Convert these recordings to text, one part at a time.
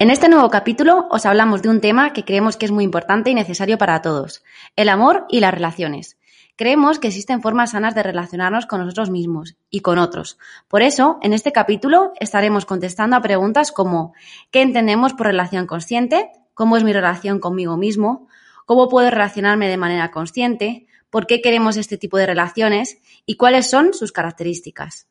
En este nuevo capítulo os hablamos de un tema que creemos que es muy importante y necesario para todos, el amor y las relaciones. Creemos que existen formas sanas de relacionarnos con nosotros mismos y con otros. Por eso, en este capítulo estaremos contestando a preguntas como ¿qué entendemos por relación consciente? ¿Cómo es mi relación conmigo mismo? ¿Cómo puedo relacionarme de manera consciente? ¿Por qué queremos este tipo de relaciones? ¿Y cuáles son sus características?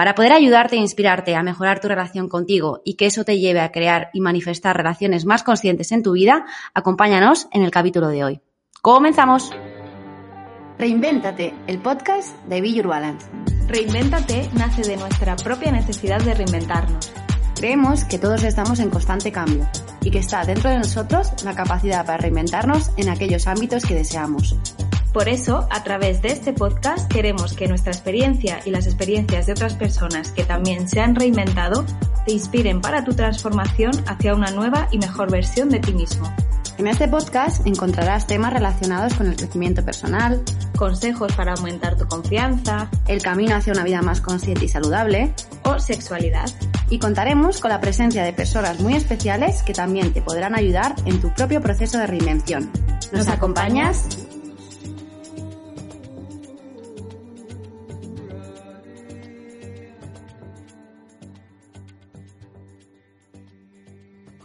Para poder ayudarte e inspirarte a mejorar tu relación contigo y que eso te lleve a crear y manifestar relaciones más conscientes en tu vida, acompáñanos en el capítulo de hoy. ¡Comenzamos! Reinvéntate, el podcast de Be Your Balance. Reinvéntate nace de nuestra propia necesidad de reinventarnos. Creemos que todos estamos en constante cambio y que está dentro de nosotros la capacidad para reinventarnos en aquellos ámbitos que deseamos. Por eso, a través de este podcast queremos que nuestra experiencia y las experiencias de otras personas que también se han reinventado te inspiren para tu transformación hacia una nueva y mejor versión de ti mismo. En este podcast encontrarás temas relacionados con el crecimiento personal, consejos para aumentar tu confianza, el camino hacia una vida más consciente y saludable o sexualidad. Y contaremos con la presencia de personas muy especiales que también te podrán ayudar en tu propio proceso de reinvención. ¿Nos acompañas?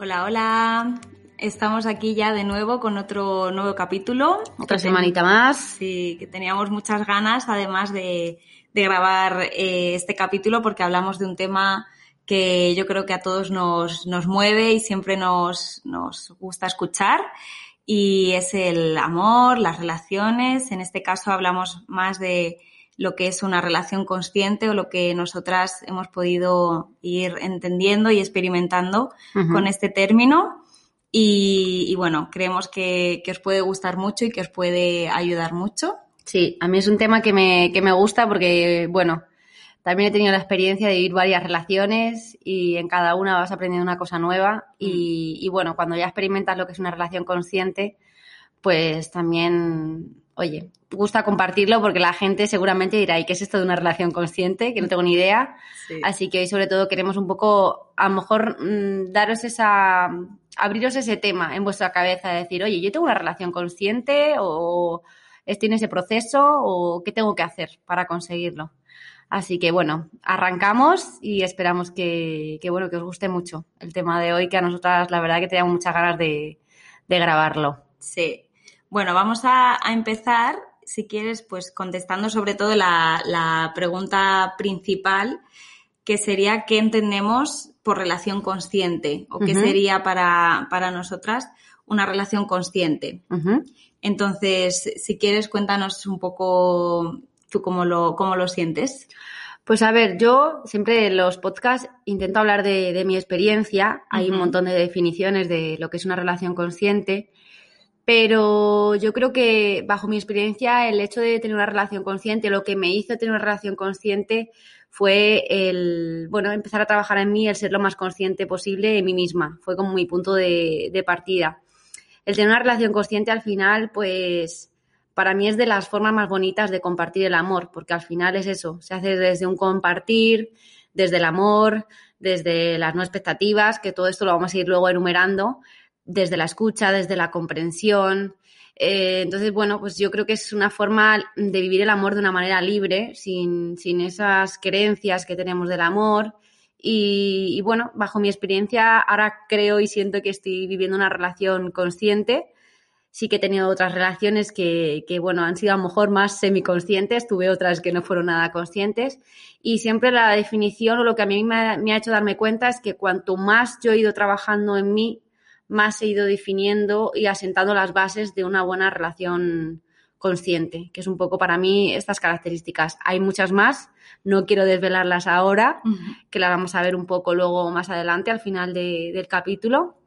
Hola, hola. Estamos aquí ya de nuevo con otro nuevo capítulo. Otra semanita más. Sí, que teníamos muchas ganas, además de, grabar eh, este capítulo, porque hablamos de un tema que yo creo que a todos nos, nos mueve y siempre nos, nos gusta escuchar. Y es el amor, las relaciones. En este caso hablamos más de lo que es una relación consciente o lo que nosotras hemos podido ir entendiendo y experimentando con este término. Y, bueno, creemos que, os puede gustar mucho y que os puede ayudar mucho. Sí, a mí es un tema que me, que me gusta porque, bueno, también he tenido la experiencia de vivir varias relaciones y en cada una vas aprendiendo una cosa nueva y, y bueno, cuando ya experimentas lo que es una relación consciente, pues también oye, gusta compartirlo porque la gente seguramente dirá, ¿y qué es esto de una relación consciente? Que no tengo ni idea. Así que hoy sobre todo queremos un poco, a lo mejor, mm, daros esa, abriros ese tema en vuestra cabeza, de decir, oye, yo tengo una relación consciente o estoy en ese proceso o qué tengo que hacer para conseguirlo. Así que bueno, arrancamos y esperamos que, bueno, que os guste mucho el tema de hoy, que a nosotras la verdad que teníamos muchas ganas de, de grabarlo. Sí, bueno, vamos a, empezar, si quieres, pues contestando sobre todo la, pregunta principal, que sería qué entendemos por relación consciente o qué sería para, nosotras una relación consciente. Entonces, si quieres, cuéntanos un poco tú cómo lo, cómo lo sientes. Pues a ver, yo siempre en los podcasts intento hablar de, de mi experiencia. Hay un montón de definiciones de lo que es una relación consciente. Pero yo creo que, bajo mi experiencia, el hecho de tener una relación consciente, lo que me hizo tener una relación consciente fue el, bueno, empezar a trabajar en mí, el ser lo más consciente posible de mí misma. Fue como mi punto de, partida. El tener una relación consciente al final, pues, para mí es de las formas más bonitas de compartir el amor, porque al final es eso, se hace desde un compartir, desde el amor, desde las no expectativas, que todo esto lo vamos a ir luego enumerando, desde la escucha, desde la comprensión. Eh, entonces, bueno, pues yo creo que es una forma de vivir el amor de una manera libre, sin, sin esas creencias que tenemos del amor. Y, bueno, bajo mi experiencia, ahora creo y siento que estoy viviendo una relación consciente. Sí que he tenido otras relaciones que, que, bueno, han sido a lo mejor más semiconscientes, tuve otras que no fueron nada conscientes. Y siempre la definición o lo que a mí me me ha hecho darme cuenta es que cuanto más yo he ido trabajando en mí, más he ido definiendo y asentando las bases de una buena relación consciente, que es un poco para mí estas características. Hay muchas más, no quiero desvelarlas ahora, que las vamos a ver un poco luego más adelante al final del capítulo.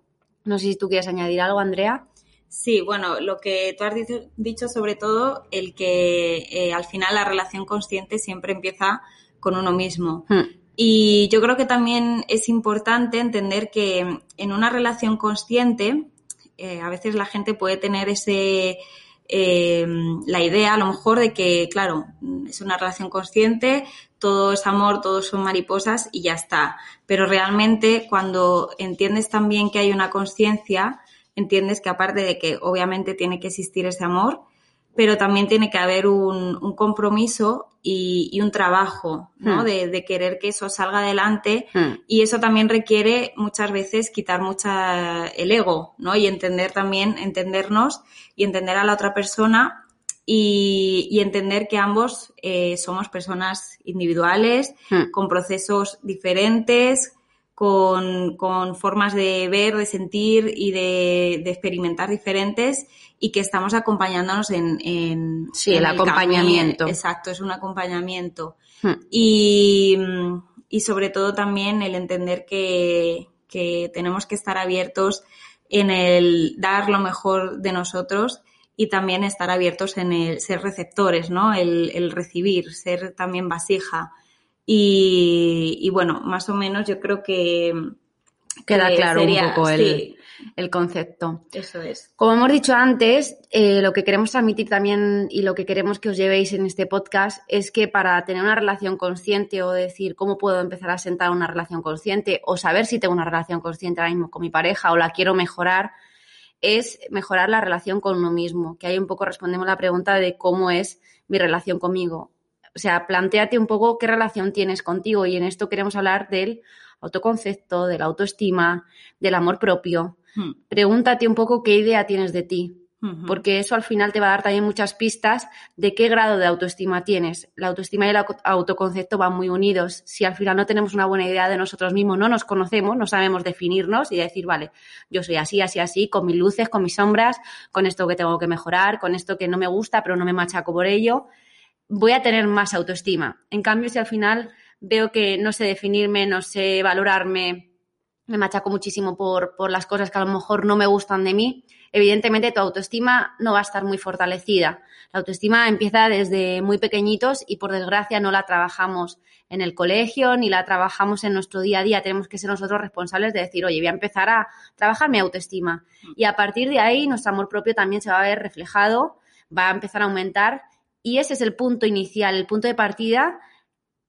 No sé si tú quieres añadir algo, Andrea. Sí, bueno, lo que tú has dicho, sobre todo, el que eh, al final la relación consciente siempre empieza con uno mismo. Hmm. Y yo creo que también es importante entender que en una relación consciente, eh, a veces la gente puede tener ese, eh, la idea a lo mejor de que, claro, es una relación consciente, todo es amor, todos son mariposas y ya está. Pero realmente cuando entiendes también que hay una conciencia, entiendes que aparte de que obviamente tiene que existir ese amor, pero también tiene que haber un, compromiso y, un trabajo, ¿no? Hmm. De, querer que eso salga adelante hmm. y eso también requiere muchas veces quitar mucha el ego, ¿no? Y entender también, entendernos y entender a la otra persona y, entender que ambos eh, somos personas individuales, hmm. con procesos diferentes, con, con, formas de ver, de sentir y de, de, experimentar diferentes y que estamos acompañándonos en, en sí, el, acompañamiento. Exacto, es un acompañamiento. Hmm. Y, y, sobre todo también el entender que, que tenemos que estar abiertos en el dar lo mejor de nosotros y también estar abiertos en el ser receptores, ¿no? El, el recibir, ser también vasija. Y, bueno, más o menos yo creo que... Queda claro un poco el, el, concepto. Eso es. Como hemos dicho antes, eh, lo que queremos transmitir también y lo que queremos que os llevéis en este podcast es que para tener una relación consciente o decir cómo puedo empezar a sentar una relación consciente o saber si tengo una relación consciente ahora mismo con mi pareja o la quiero mejorar, es mejorar la relación con uno mismo, que ahí un poco respondemos la pregunta de cómo es mi relación conmigo. O sea, planteate un poco qué relación tienes contigo y en esto queremos hablar del autoconcepto, de la autoestima, del amor propio. Hmm. Pregúntate un poco qué idea tienes de ti, porque eso al final te va a dar también muchas pistas de qué grado de autoestima tienes. La autoestima y el autoconcepto van muy unidos. Si al final no tenemos una buena idea de nosotros mismos, no nos conocemos, no sabemos definirnos y decir, vale, yo soy así, así, así, con mis luces, con mis sombras, con esto que tengo que mejorar, con esto que no me gusta, pero no me machaco por ello voy a tener más autoestima. En cambio, si al final veo que no sé definirme, no sé valorarme, me machaco muchísimo por, por, las cosas que a lo mejor no me gustan de mí, evidentemente tu autoestima no va a estar muy fortalecida. La autoestima empieza desde muy pequeñitos y por desgracia no la trabajamos en el colegio ni la trabajamos en nuestro día a día. Tenemos que ser nosotros responsables de decir, oye, voy a empezar a trabajar mi autoestima. Y a partir de ahí nuestro amor propio también se va a ver reflejado, va a empezar a aumentar y ese es el punto inicial, el punto de partida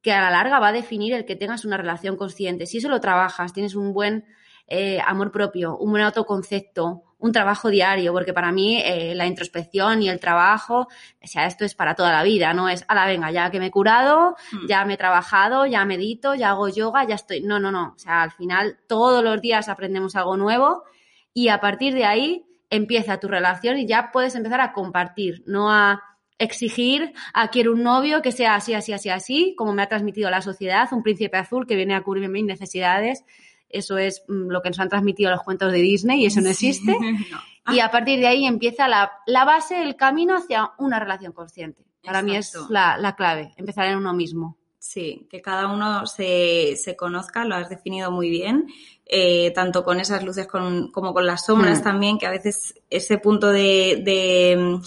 que a la larga va a definir el que tengas una relación consciente. Si eso lo trabajas, tienes un buen eh, amor propio, un buen autoconcepto, un trabajo diario, porque para mí eh, la introspección y el trabajo, o sea, esto es para toda la vida, no es, a la venga, ya que me he curado, mm. ya me he trabajado, ya medito, ya hago yoga, ya estoy. No, no, no. O sea, al final todos los días aprendemos algo nuevo y a partir de ahí empieza tu relación y ya puedes empezar a compartir, no a exigir a quiero un novio que sea así, así, así, así, como me ha transmitido la sociedad, un príncipe azul que viene a cubrir mis necesidades. Eso es mm, lo que nos han transmitido los cuentos de Disney y eso no existe. Y a partir de ahí empieza la, la, base, el camino hacia una relación consciente. Para mí es la, la, clave, empezar en uno mismo. Sí, que cada uno se, se conozca, lo has definido muy bien, eh, tanto con esas luces con, como con las sombras mm. también, que a veces ese punto de, de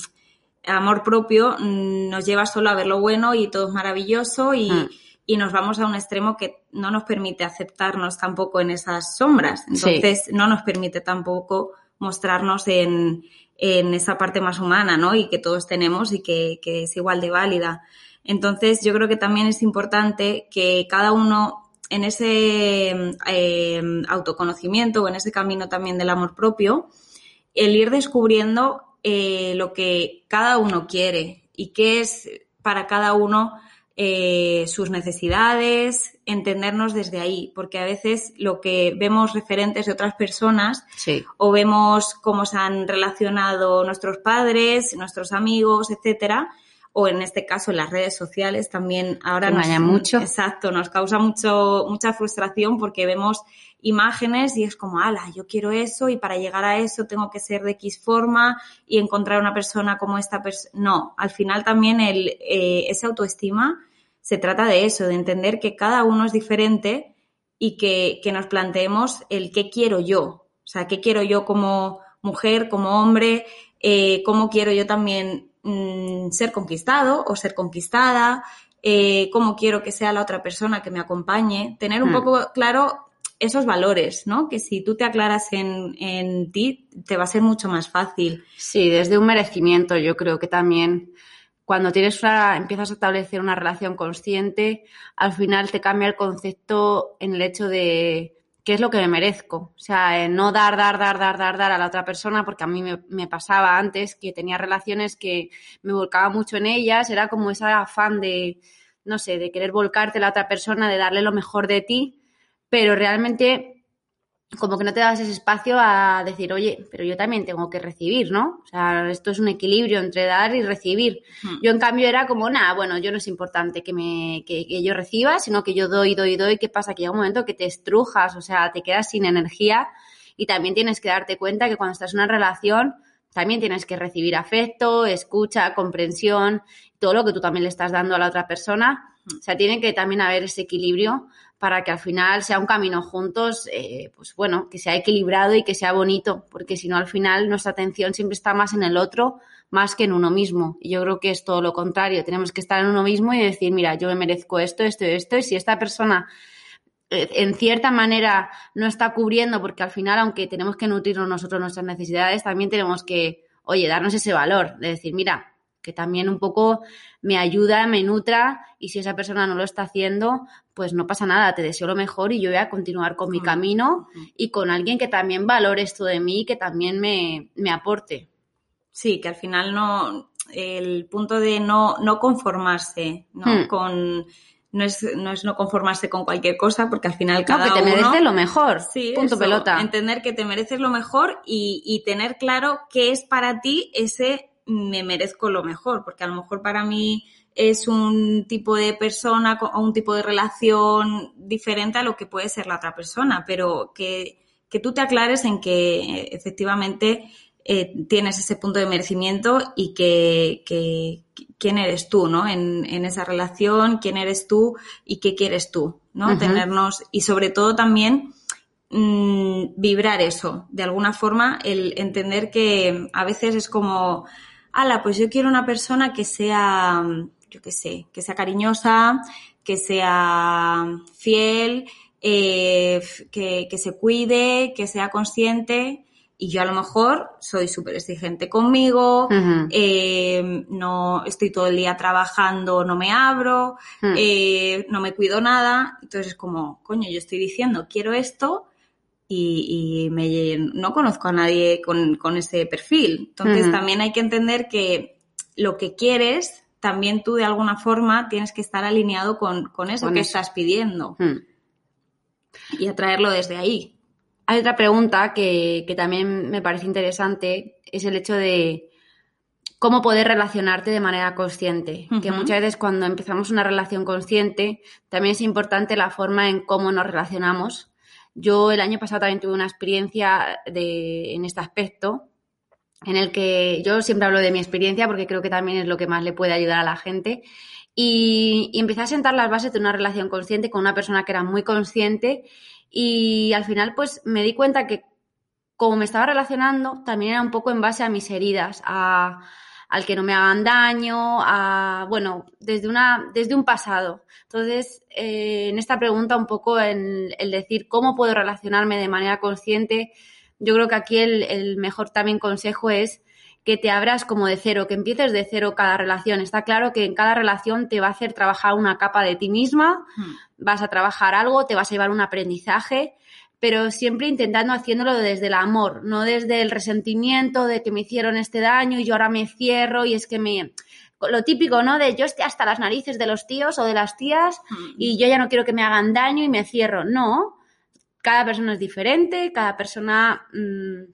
amor propio mm, nos lleva solo a ver lo bueno y todo es maravilloso y, mm. y, nos vamos a un extremo que no nos permite aceptarnos tampoco en esas sombras. Entonces no nos permite tampoco mostrarnos en, en, esa parte más humana, ¿no? Y que todos tenemos y que, que es igual de válida. Entonces yo creo que también es importante que cada uno en ese eh, autoconocimiento o en ese camino también del amor propio, el ir descubriendo eh, lo que cada uno quiere y qué es para cada uno eh, sus necesidades, entendernos desde ahí, porque a veces lo que vemos referentes de otras personas o vemos cómo se han relacionado nuestros padres, nuestros amigos, etcétera, o en este caso en las redes sociales también ahora nos mucho. Exacto, nos causa mucho mucha frustración porque vemos imágenes y es como, ala, yo quiero eso y para llegar a eso tengo que ser de X forma y encontrar una persona como esta persona. No, al final también el, eh, esa autoestima se trata de eso, de entender que cada uno es diferente y que, que nos planteemos el qué quiero yo, o sea, qué quiero yo como mujer, como hombre, eh, cómo quiero yo también Mm, ser conquistado o ser conquistada, eh, cómo quiero que sea la otra persona que me acompañe, tener un hmm. poco claro esos valores, ¿no? Que si tú te aclaras en, en ti, te va a ser mucho más fácil. Sí, desde un merecimiento, yo creo que también cuando tienes una, empiezas a establecer una relación consciente, al final te cambia el concepto en el hecho de qué es lo que me merezco. O sea, no dar, dar, dar, dar, dar, dar a la otra persona, porque a mí me, pasaba antes que tenía relaciones que me volcaba mucho en ellas, era como ese afán de, no sé, de querer volcarte a la otra persona, de darle lo mejor de ti, pero realmente como que no te das ese espacio a decir, oye, pero yo también tengo que recibir, ¿no? O sea, esto es un equilibrio entre dar y recibir. Hmm. Yo, en cambio, era como, nada, bueno, yo no es importante que, me, que, que, yo reciba, sino que yo doy, doy, doy. ¿Qué pasa? Que llega un momento que te estrujas, o sea, te quedas sin energía y también tienes que darte cuenta que cuando estás en una relación, también tienes que recibir afecto, escucha, comprensión, todo lo que tú también le estás dando a la otra persona. O sea, tiene que también haber ese equilibrio para que al final sea un camino juntos, eh, pues bueno, que sea equilibrado y que sea bonito, porque si no al final nuestra atención siempre está más en el otro más que en uno mismo. Y yo creo que es todo lo contrario, tenemos que estar en uno mismo y decir, mira, yo me merezco esto, esto y esto, y si esta persona eh, en cierta manera no está cubriendo, porque al final, aunque tenemos que nutrirnos nosotros nuestras necesidades, también tenemos que, oye, darnos ese valor, de decir, mira, que también un poco me ayuda, me nutra y si esa persona no lo está haciendo, pues no pasa nada, te deseo lo mejor y yo voy a continuar con mi camino y con alguien que también valore esto de mí, que también me, aporte. Sí, que al final no, el punto de no, no conformarse, ¿no? Hmm. Con, no es, no es no conformarse con cualquier cosa, porque al final cada no, que te mereces lo mejor. Sí, punto pelota. Entender que te mereces lo mejor y, y tener claro qué es para ti ese me merezco lo mejor, porque a lo mejor para mí es un tipo de persona o un tipo de relación diferente a lo que puede ser la otra persona, pero que, que tú te aclares en que efectivamente eh, tienes ese punto de merecimiento y que, que quién eres tú, ¿no? En, en, esa relación, quién eres tú y qué quieres tú, ¿no? Tenernos y sobre todo también mmm, vibrar eso, de alguna forma, el entender que a veces es como ala, pues yo quiero una persona que sea, yo qué sé, que sea cariñosa, que sea fiel, eh, que, que, se cuide, que sea consciente. Y yo a lo mejor soy súper exigente conmigo, eh, no estoy todo el día trabajando, no me abro, hmm. eh, no me cuido nada. Entonces es como, coño, yo estoy diciendo, quiero esto, y, me, no conozco a nadie con, con ese perfil. Entonces también hay que entender que lo que quieres, también tú de alguna forma tienes que estar alineado con, con eso que estás pidiendo y atraerlo desde ahí. Hay otra pregunta que, que también me parece interesante, es el hecho de cómo poder relacionarte de manera consciente. Que muchas veces cuando empezamos una relación consciente, también es importante la forma en cómo nos relacionamos yo el año pasado también tuve una experiencia de, en este aspecto, en el que yo siempre hablo de mi experiencia porque creo que también es lo que más le puede ayudar a la gente. Y, empecé a sentar las bases de una relación consciente con una persona que era muy consciente y al final pues me di cuenta que como me estaba relacionando también era un poco en base a mis heridas, a, al que no me hagan daño, a, bueno, desde, una, desde un pasado. Entonces, eh, en esta pregunta un poco en el decir cómo puedo relacionarme de manera consciente, yo creo que aquí el, mejor también consejo es que te abras como de cero, que empieces de cero cada relación. Está claro que en cada relación te va a hacer trabajar una capa de ti misma, hmm. vas a trabajar algo, te vas a llevar un aprendizaje pero siempre intentando haciéndolo desde el amor, no desde el resentimiento de que me hicieron este daño y yo ahora me cierro y es que me... Lo típico, ¿no? De yo esté hasta las narices de los tíos o de las tías y yo ya no quiero que me hagan daño y me cierro. No, cada persona es diferente, cada persona mm,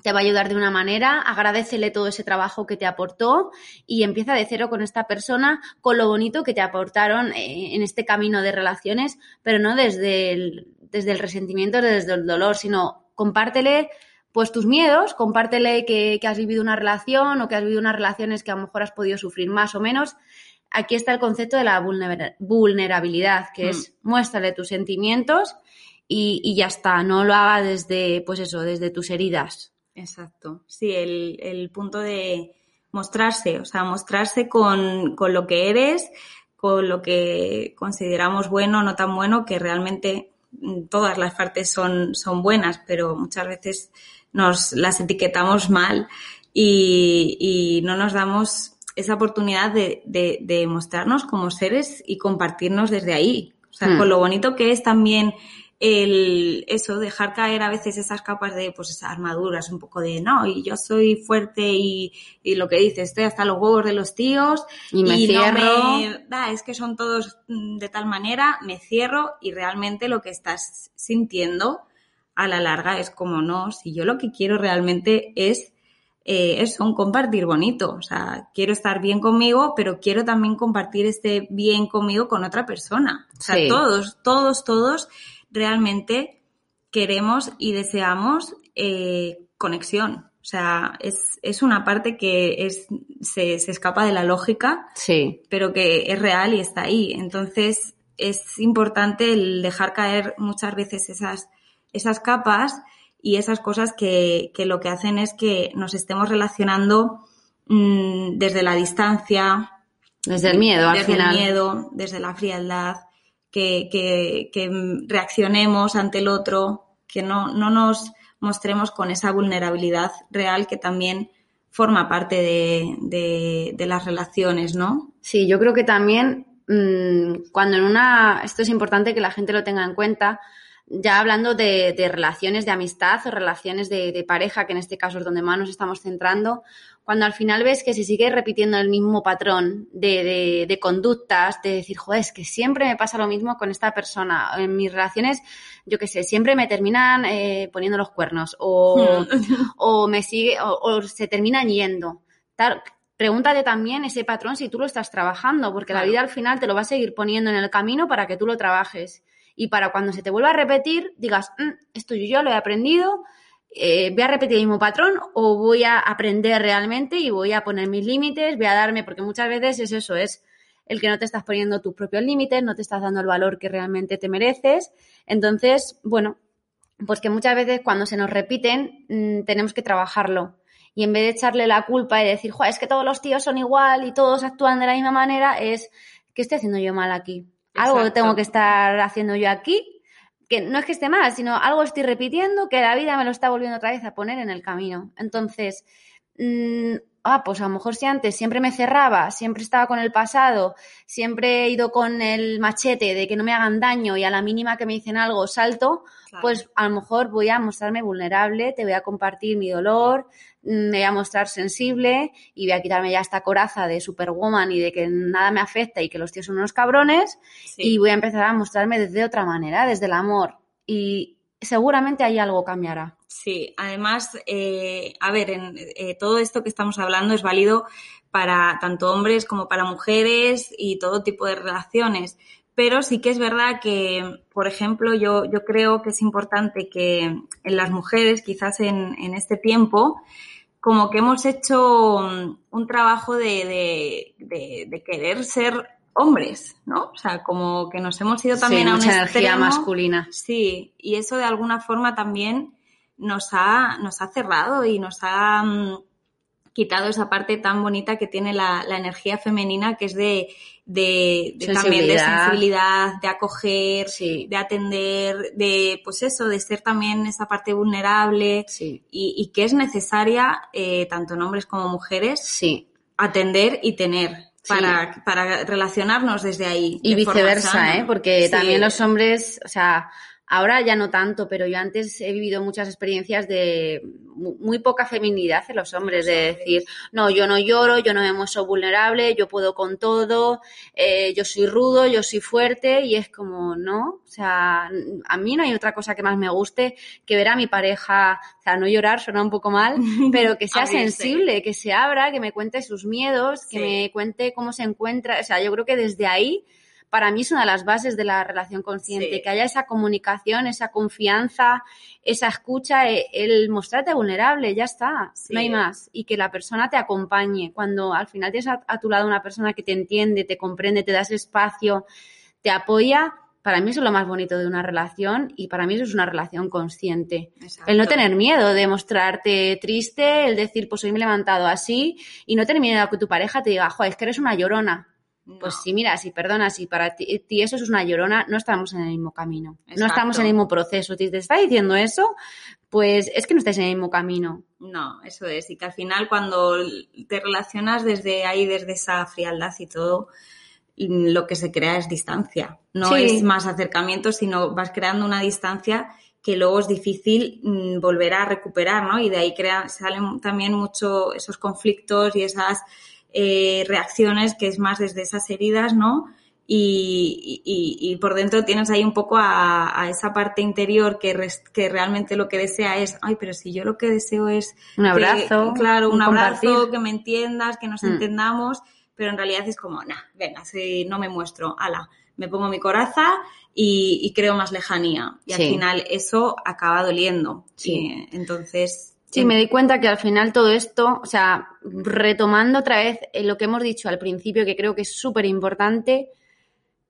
te va a ayudar de una manera, agradecele todo ese trabajo que te aportó y empieza de cero con esta persona, con lo bonito que te aportaron eh, en este camino de relaciones, pero no desde el, desde el resentimiento, desde el dolor, sino compártele pues tus miedos, compártele que, que has vivido una relación o que has vivido unas relaciones que a lo mejor has podido sufrir más o menos. Aquí está el concepto de la vulnerabilidad, que mm. es muéstrale tus sentimientos y, y ya está, no lo haga desde, pues eso, desde tus heridas. Exacto. Sí, el, el punto de mostrarse, o sea, mostrarse con, con, lo que eres, con lo que consideramos bueno no tan bueno, que realmente todas las partes son, son buenas, pero muchas veces nos las etiquetamos mal y, y no nos damos esa oportunidad de, de, de, mostrarnos como seres y compartirnos desde ahí. O sea, hmm. con lo bonito que es también el eso, dejar caer a veces esas capas de pues esas armaduras, un poco de no, y yo soy fuerte y, y lo que dices, estoy hasta los huevos de los tíos y me cierro. No me, da, es que son todos mm, de tal manera, me cierro y realmente lo que estás sintiendo a la larga es como no, si yo lo que quiero realmente es eh, eso, un compartir bonito. O sea, quiero estar bien conmigo, pero quiero también compartir este bien conmigo con otra persona. O sea, sí. todos, todos, todos realmente queremos y deseamos eh, conexión. O sea, es, es, una parte que es, se, se, escapa de la lógica, sí. pero que es real y está ahí. Entonces, es importante el dejar caer muchas veces esas, esas capas y esas cosas que, que lo que hacen es que nos estemos relacionando mmm, desde la distancia. Desde el miedo, desde al final. el miedo, desde la frialdad que, que, reaccionemos ante el otro, que no, no nos mostremos con esa vulnerabilidad real que también forma parte de, de, las relaciones, ¿no? Sí, yo creo que también mmm, cuando en una, esto es importante que la gente lo tenga en cuenta, ya hablando de, de relaciones de amistad o relaciones de, de, pareja, que en este caso es donde más nos estamos centrando, cuando al final ves que se sigue repitiendo el mismo patrón de, de, de, conductas, de decir, joder, es que siempre me pasa lo mismo con esta persona. En mis relaciones, yo qué sé, siempre me terminan eh, poniendo los cuernos o, o me sigue, o, o, se terminan yendo. Tal, pregúntate también ese patrón si tú lo estás trabajando, porque claro. la vida al final te lo va a seguir poniendo en el camino para que tú lo trabajes. Y para cuando se te vuelva a repetir, digas, mmm, esto yo ya lo he aprendido, eh, voy a repetir el mismo patrón o voy a aprender realmente y voy a poner mis límites, voy a darme, porque muchas veces es eso, es el que no te estás poniendo tus propios límites, no te estás dando el valor que realmente te mereces. Entonces, bueno, pues que muchas veces cuando se nos repiten mmm, tenemos que trabajarlo. Y en vez de echarle la culpa y decir, es que todos los tíos son igual y todos actúan de la misma manera, es, ¿qué estoy haciendo yo mal aquí? Exacto. Algo tengo que estar haciendo yo aquí que no es que esté mal, sino algo estoy repitiendo que la vida me lo está volviendo otra vez a poner en el camino. Entonces, mmm, ah, pues a lo mejor si antes siempre me cerraba, siempre estaba con el pasado, siempre he ido con el machete de que no me hagan daño y a la mínima que me dicen algo salto, claro. pues a lo mejor voy a mostrarme vulnerable, te voy a compartir mi dolor, me voy a mostrar sensible y voy a quitarme ya esta coraza de superwoman y de que nada me afecta y que los tíos son unos cabrones sí. y voy a empezar a mostrarme desde otra manera, desde el amor. Y seguramente ahí algo cambiará. Sí, además, eh, a ver, en, eh, todo esto que estamos hablando es válido para tanto hombres como para mujeres y todo tipo de relaciones. Pero sí que es verdad que, por ejemplo, yo, yo creo que es importante que en las mujeres, quizás en, en este tiempo, como que hemos hecho un trabajo de, de, de, de querer ser hombres, ¿no? O sea, como que nos hemos ido también sí, a una energía masculina. Sí, y eso de alguna forma también nos ha, nos ha cerrado y nos ha um, quitado esa parte tan bonita que tiene la, la energía femenina, que es de, de, de también de sensibilidad, de acoger, sí. de atender, de pues eso, de ser también esa parte vulnerable sí. y, y, que es necesaria, eh, tanto en hombres como mujeres, sí. atender y tener para, para relacionarnos desde ahí. Y viceversa, ¿eh? Porque también los hombres, o sea, ahora ya no tanto, pero yo antes he vivido muchas experiencias de, muy poca feminidad en los hombres, de decir, no, yo no lloro, yo no me muestro vulnerable, yo puedo con todo, eh, yo soy rudo, yo soy fuerte, y es como, no, o sea, a mí no hay otra cosa que más me guste que ver a mi pareja, o sea, no llorar, suena un poco mal, pero que sea sensible, que se abra, que me cuente sus miedos, que me cuente cómo se encuentra, o sea, yo creo que desde ahí para mí es una de las bases de la relación consciente, que haya esa comunicación, esa confianza, esa escucha, e, el mostrarte vulnerable, ya está, no hay más. Y que la persona te acompañe. Cuando al final tienes a, tu lado una persona que te entiende, te comprende, te das espacio, te apoya, para mí eso es lo más bonito de una relación y para mí eso es una relación consciente. El no tener miedo de mostrarte triste, el decir, pues hoy me he levantado así y no tener miedo a que tu pareja te diga, joder, es que eres una llorona. Pues sí, mira, si perdonas, si para ti, eso es una llorona, no estamos en el mismo camino. No estamos en el mismo proceso. Si te está diciendo eso, pues es que no estás en el mismo camino. No, eso es. Y que al final cuando te relacionas desde ahí, desde esa frialdad y todo, lo que se crea es distancia. No es más acercamiento, sino vas creando una distancia que luego es difícil mm, volver a recuperar, ¿no? Y de ahí crea, salen también mucho esos conflictos y esas eh, reacciones que es más desde esas heridas, ¿no? Y, y, por dentro tienes ahí un poco a, esa parte interior que, que realmente lo que desea es, ay, pero si yo lo que deseo es... Un abrazo. claro, un, abrazo, que me entiendas, que nos mm. entendamos, pero en realidad es como, nah, venga, si no me muestro, ala, me pongo mi coraza y, creo más lejanía. Y al final eso acaba doliendo. Sí. entonces Sí, me di cuenta que al final todo esto, o sea, retomando otra vez eh, lo que hemos dicho al principio, que creo que es súper importante,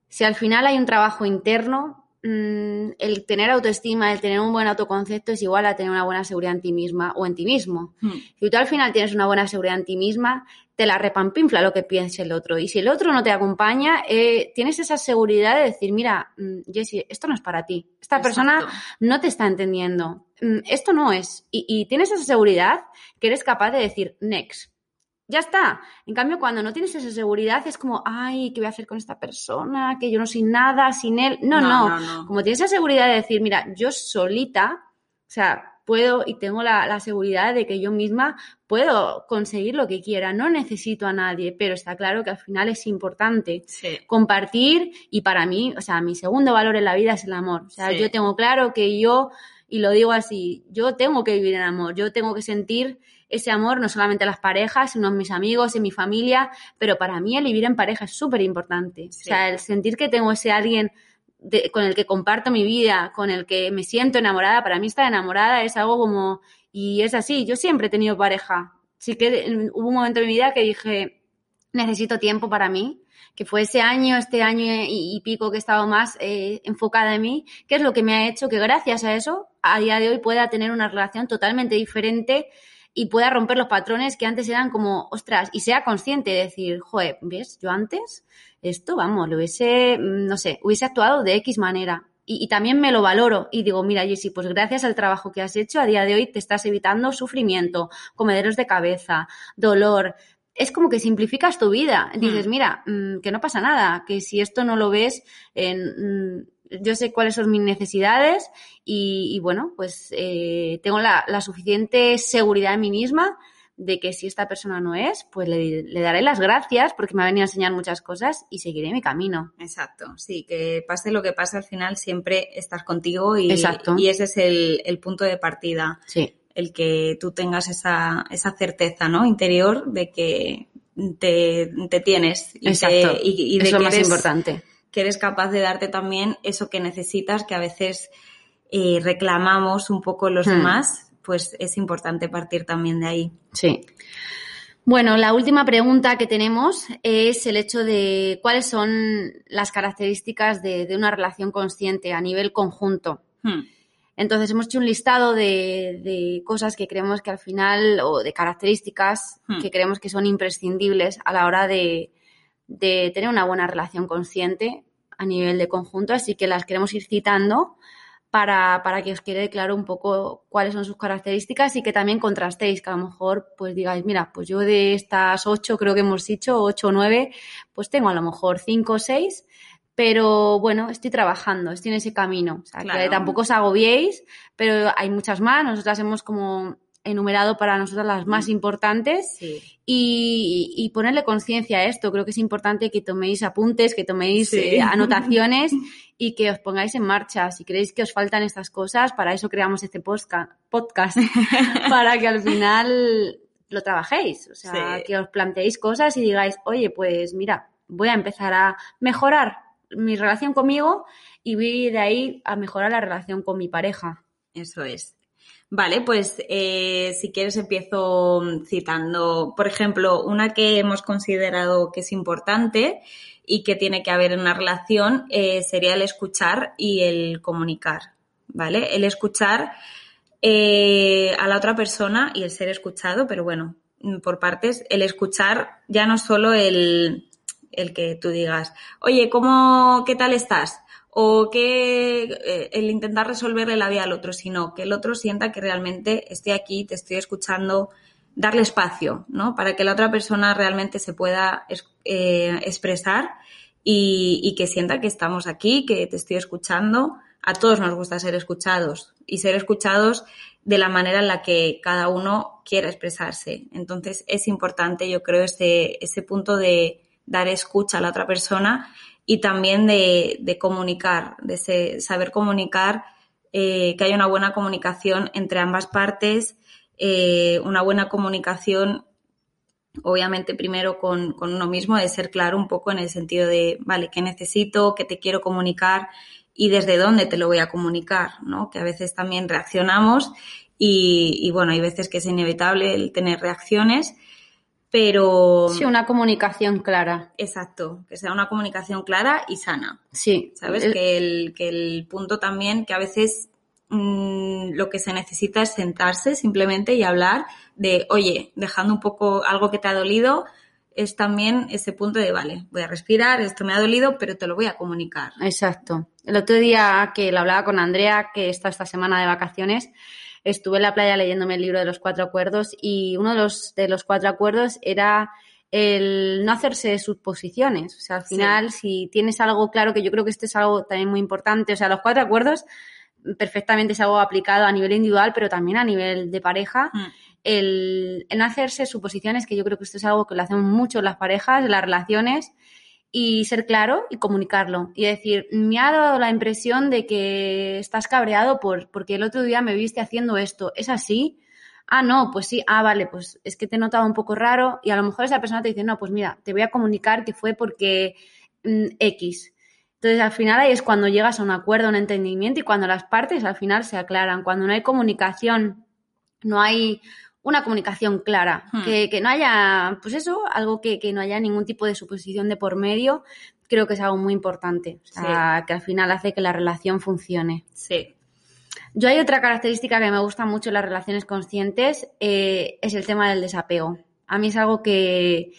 si al final hay un trabajo interno, mm, el tener autoestima, el tener un buen autoconcepto es igual a tener una buena seguridad en ti misma o en ti mismo. Hmm. Si tú al final tienes una buena seguridad en ti misma, te la repampinfla lo que piense el otro. Y si el otro no te acompaña, eh, tienes esa seguridad de decir, mira, mm, Jessie, esto no es para ti. Esta persona no te está entendiendo. Mm, esto no es. Y, tienes esa seguridad que eres capaz de decir, next. Ya está. En cambio, cuando no tienes esa seguridad, es como, ay, ¿qué voy a hacer con esta persona? Que yo no soy nada sin él. No, no. Como tienes esa seguridad de decir, mira, yo solita, o sea, puedo y tengo la, seguridad de que yo misma puedo conseguir lo que quiera, no necesito a nadie, pero está claro que al final es importante compartir y para mí, o sea, mi segundo valor en la vida es el amor. O sea, yo tengo claro que yo y lo digo así, yo tengo que vivir en amor, yo tengo que sentir ese amor no solamente en las parejas, sino en mis amigos, en mi familia, pero para mí el vivir en pareja es súper importante. O sea, el sentir que tengo ese alguien con el que comparto mi vida, con el que me siento enamorada, para mí estar enamorada es algo como, y es así, yo siempre he tenido pareja. Sí que hubo un momento en mi vida que dije, necesito tiempo para mí, que fue ese año, este año y, pico que he estado más eh, enfocada en mí, que es lo que me ha hecho que gracias a eso, a día de hoy pueda tener una relación totalmente diferente y pueda romper los patrones que antes eran como, ostras, y sea consciente de decir, joder, ¿ves? Yo antes, esto, vamos, lo hubiese, mm, no sé, hubiese actuado de X manera. Y, y, también me lo valoro y digo, mira, Jessy, pues gracias al trabajo que has hecho, a día de hoy te estás evitando sufrimiento, comederos de cabeza, dolor, es como que simplificas tu vida. Dices, hmm. mira, mm, que no pasa nada, que si esto no lo ves, mm, yo sé cuáles son mis necesidades y, bueno, pues eh, tengo la, suficiente seguridad en mí misma de que si esta persona no es, pues le, daré las gracias porque me ha venido a enseñar muchas cosas y seguiré mi camino. Exacto, sí, que pase lo que pase al final siempre estás contigo y, y ese es el, el punto de partida. Sí el que tú tengas esa, esa certeza ¿no? interior de que te, tienes y, y, de que más eres, importante. Que eres capaz de darte también eso que necesitas, que a veces eh, reclamamos un poco los hmm. demás, pues es importante partir también de ahí. Sí. Bueno, la última pregunta que tenemos es el hecho de cuáles son las características de, una relación consciente a nivel conjunto. Hmm. Entonces hemos hecho un listado de, cosas que creemos que al final, o de características hmm. que creemos que son imprescindibles a la hora de, tener una buena relación consciente a nivel de conjunto, así que las queremos ir citando para, que os quede claro un poco cuáles son sus características y que también contrastéis, que a lo mejor pues digáis, mira, pues yo de estas ocho creo que hemos dicho, ocho o nueve, pues tengo a lo mejor cinco o seis pero bueno, estoy trabajando, estoy en ese camino. O sea, que tampoco os agobiéis, pero hay muchas más. Nosotras hemos como enumerado para nosotros las más Mm. importantes Sí. y, y ponerle conciencia a esto. Creo que es importante que toméis apuntes, que toméis Sí. eh, anotaciones y que os pongáis en marcha. Si creéis que os faltan estas cosas, para eso creamos este podcast, para que al final lo trabajéis. O sea, Sí. que os planteéis cosas y digáis, oye, pues mira, voy a empezar a mejorar mi relación conmigo y voy de ahí a mejorar la relación con mi pareja. Eso es. Vale, pues eh, si quieres empiezo citando, por ejemplo, una que hemos considerado que es importante y que tiene que haber en una relación eh, sería el escuchar y el comunicar, ¿vale? El escuchar eh, a la otra persona y el ser escuchado, pero bueno, por partes, el escuchar ya no solo el, el que tú digas, oye, ¿cómo, qué tal estás? O que eh, el intentar resolverle la vida al otro, sino que el otro sienta que realmente estoy aquí, te estoy escuchando, darle espacio, ¿no? Para que la otra persona realmente se pueda eh, expresar y, y que sienta que estamos aquí, que te estoy escuchando. A todos nos gusta ser escuchados y ser escuchados de la manera en la que cada uno quiera expresarse. Entonces es importante, yo creo, ese, ese punto de dar escucha a la otra persona y también de, de comunicar, de saber comunicar, eh, que haya una buena comunicación entre ambas partes, eh, una buena comunicación, obviamente primero con, con uno mismo, de ser claro un poco en el sentido de, vale, ¿qué necesito? ¿Qué te quiero comunicar? Y desde dónde te lo voy a comunicar, ¿no? Que a veces también reaccionamos y, y bueno, hay veces que es inevitable el tener reacciones, pero... Sí, una comunicación clara. Exacto, que sea una comunicación clara y sana. Sí, ¿Sabes? El- Que, el, que el punto también, que a veces mm, lo que se necesita es sentarse simplemente y hablar de, oye, dejando un poco algo que te ha dolido, es también ese punto de, vale, voy a respirar, esto me ha dolido, pero te lo voy a comunicar. Exacto. El otro día que lo hablaba con Andrea, que está esta semana de vacaciones, estuve en la playa leyéndome el libro de los cuatro acuerdos y uno de los, de los cuatro acuerdos era el no hacerse suposiciones. O sea, al Sí. final, si tienes algo claro, que yo creo que esto es algo también muy importante, o sea, los cuatro acuerdos perfectamente es algo aplicado a nivel individual, pero también a nivel de pareja. Mm, el, el no hacerse suposiciones, que yo creo que esto es algo que lo hacen mucho las parejas, las relaciones, y ser claro y comunicarlo. Y decir, me ha dado la impresión de que estás cabreado por, porque el otro día me viste haciendo esto. ¿Es así? Ah, no, pues sí, ah, vale, pues es que te he notado un poco raro y a lo mejor esa persona te dice, no, pues mira, te voy a comunicar que fue porque mm, X. Entonces, al final ahí es cuando llegas a un acuerdo, a un entendimiento y cuando las partes al final se aclaran. Cuando no hay comunicación, no hay una comunicación clara, Hmm. que, que no haya, pues eso, algo que, que no haya ningún tipo de suposición de por medio, creo que es algo muy importante. O sea, que al final hace que la relación funcione. sí, Yo hay otra característica que me gusta mucho en las relaciones conscientes, eh, es el tema del desapego. A mí es algo que,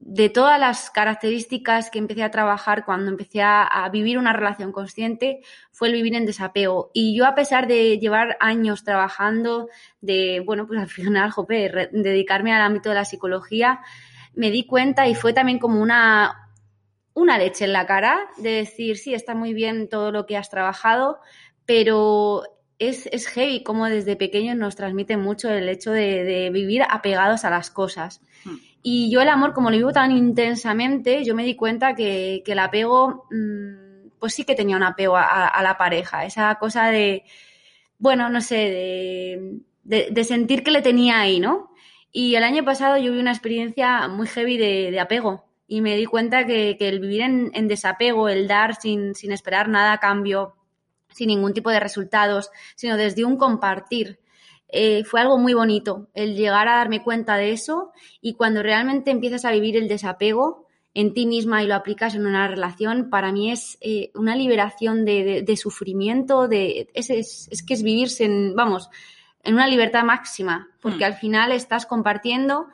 de todas las características que empecé a trabajar cuando empecé a, vivir una relación consciente, fue el vivir en desapego. Y yo, a pesar de llevar años trabajando, de, bueno, pues al final, jope, dedicarme al ámbito de la psicología, me di cuenta y fue también como una, una leche en la cara de decir, sí, está muy bien todo lo que has trabajado, pero es, es heavy como desde pequeños nos transmite mucho el hecho de, vivir apegados a las cosas. Hmm. Y yo el amor, como lo vivo tan intensamente, yo me di cuenta que, que el apego, mm, pues sí que tenía un apego a, a- la pareja. Esa cosa de, bueno, no sé, de, de- de sentir que le tenía ahí, ¿no? Y el año pasado yo vi una experiencia muy heavy de, de apego. Y me di cuenta que, que el vivir en, en desapego, el dar sin, sin esperar nada a cambio, sin ningún tipo de resultados, sino desde un compartir, eh, fue algo muy bonito, el llegar a darme cuenta de eso y cuando realmente empiezas a vivir el desapego en ti misma y lo aplicas en una relación, para mí es eh, una liberación de, de- de sufrimiento, de, es, es- es que es vivirse en, vamos, en una libertad máxima, porque Hmm. al final estás compartiendo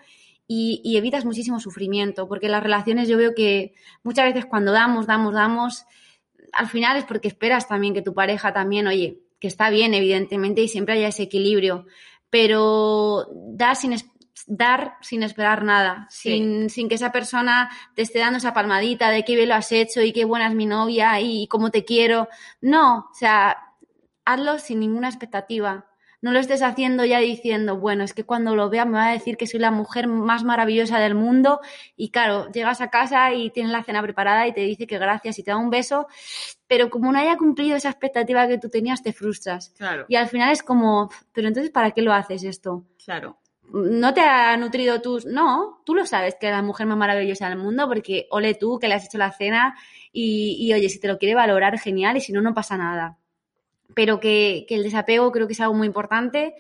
y, y evitas muchísimo sufrimiento, porque las relaciones yo veo que muchas veces cuando damos, damos, damos, al final es porque esperas también que tu pareja también, oye, que está bien, evidentemente, y siempre haya ese equilibrio, pero dar sin, dar sin esperar nada, Sí. sin, sin que esa persona te esté dando esa palmadita de qué bien lo has hecho y qué buena es mi novia y cómo te quiero. No, o sea, hazlo sin ninguna expectativa. No lo estés haciendo ya diciendo, bueno, es que cuando lo vea me va a decir que soy la mujer más maravillosa del mundo y claro, llegas a casa y tienes la cena preparada y te dice que gracias y te da un beso, pero como no haya cumplido esa expectativa que tú tenías, te frustras. Claro. Y al final es como, pero entonces, ¿para qué lo haces esto? Claro. no te ha nutrido tus... No, tú lo sabes que es la mujer más maravillosa del mundo porque ole tú que le has hecho la cena y, y oye, si te lo quiere valorar, genial, y si no, no pasa nada. Pero que, que el desapego creo que es algo muy importante,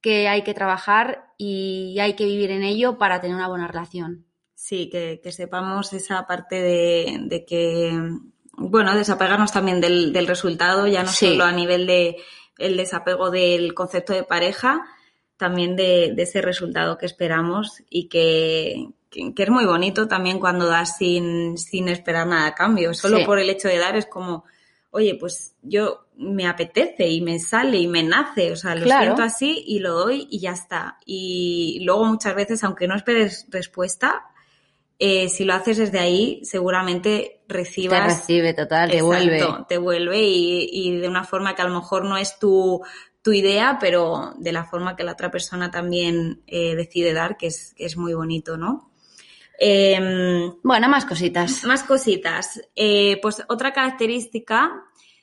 que hay que trabajar y hay que vivir en ello para tener una buena relación. Sí, que, que sepamos esa parte de, de que, bueno, desapegarnos también del, del resultado, ya no Sí. solo a nivel de el desapego del concepto de pareja, también de, de ese resultado que esperamos y que, que, que es muy bonito también cuando das sin, sin esperar nada a cambio. Solo Sí. por el hecho de dar es como, oye, pues yo me apetece y me sale y me nace, o sea, lo Claro. siento así y lo doy y ya está. Y luego muchas veces, aunque no esperes respuesta, eh, si lo haces desde ahí, seguramente Te recibas recibe total, te vuelve. Te vuelve y, y de una forma que a lo mejor no es tu, tu idea, pero de la forma que la otra persona también eh, decide dar, que es, que es muy bonito, ¿no? Em, Bueno, más cositas. más cositas. Eh, pues otra característica,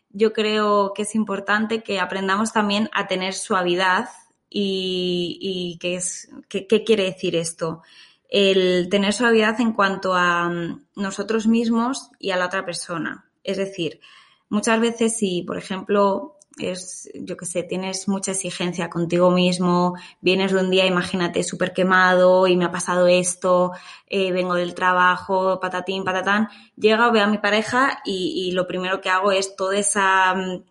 yo creo que es importante que aprendamos también a tener suavidad y, y qué es, qué, qué quiere decir esto. El tener suavidad en cuanto a mm, nosotros mismos y a la otra persona. Es decir, muchas veces si, por ejemplo, es, yo qué sé, tienes mucha exigencia contigo mismo, vienes de un día, imagínate, súper quemado y me ha pasado esto, eh, vengo del trabajo, patatín, patatán, llega, veo a mi pareja y, y lo primero que hago es toda esa, mm,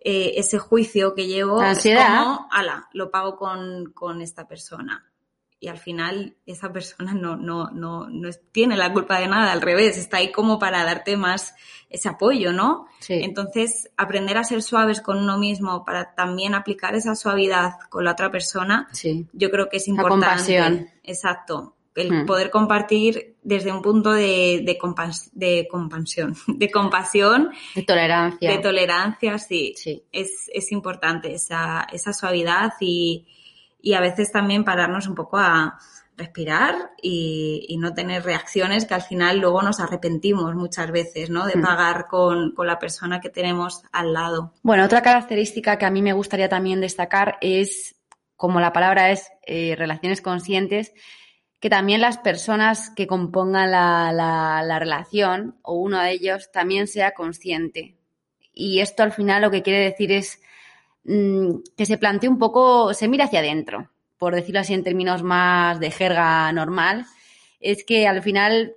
eh, ese juicio que llevo, como, ala, lo pago con, con esta persona. Y al final esa persona no, no, no, no tiene la culpa de nada, al revés, está ahí como para darte más ese apoyo, ¿no? Sí. Entonces, aprender a ser suaves con uno mismo para también aplicar esa suavidad con la otra persona, Sí. yo creo que es La importante. compasión. Exacto. El Hmm. poder compartir desde un punto de, de, compas- de compasión, de compasión, De tolerancia. de tolerancia, sí. Sí. Es, es importante esa, esa suavidad y, y a veces también pararnos un poco a respirar y, y no tener reacciones que al final luego nos arrepentimos muchas veces, ¿no? De Hmm. pagar con, con la persona que tenemos al lado. Bueno, otra característica que a mí me gustaría también destacar es, como la palabra es eh, relaciones conscientes, que también las personas que compongan la, la- la relación o uno de ellos también sea consciente. Y esto al final lo que quiere decir es mm, que se plantee un poco, se mire hacia adentro, por decirlo así en términos más de jerga normal, es que al final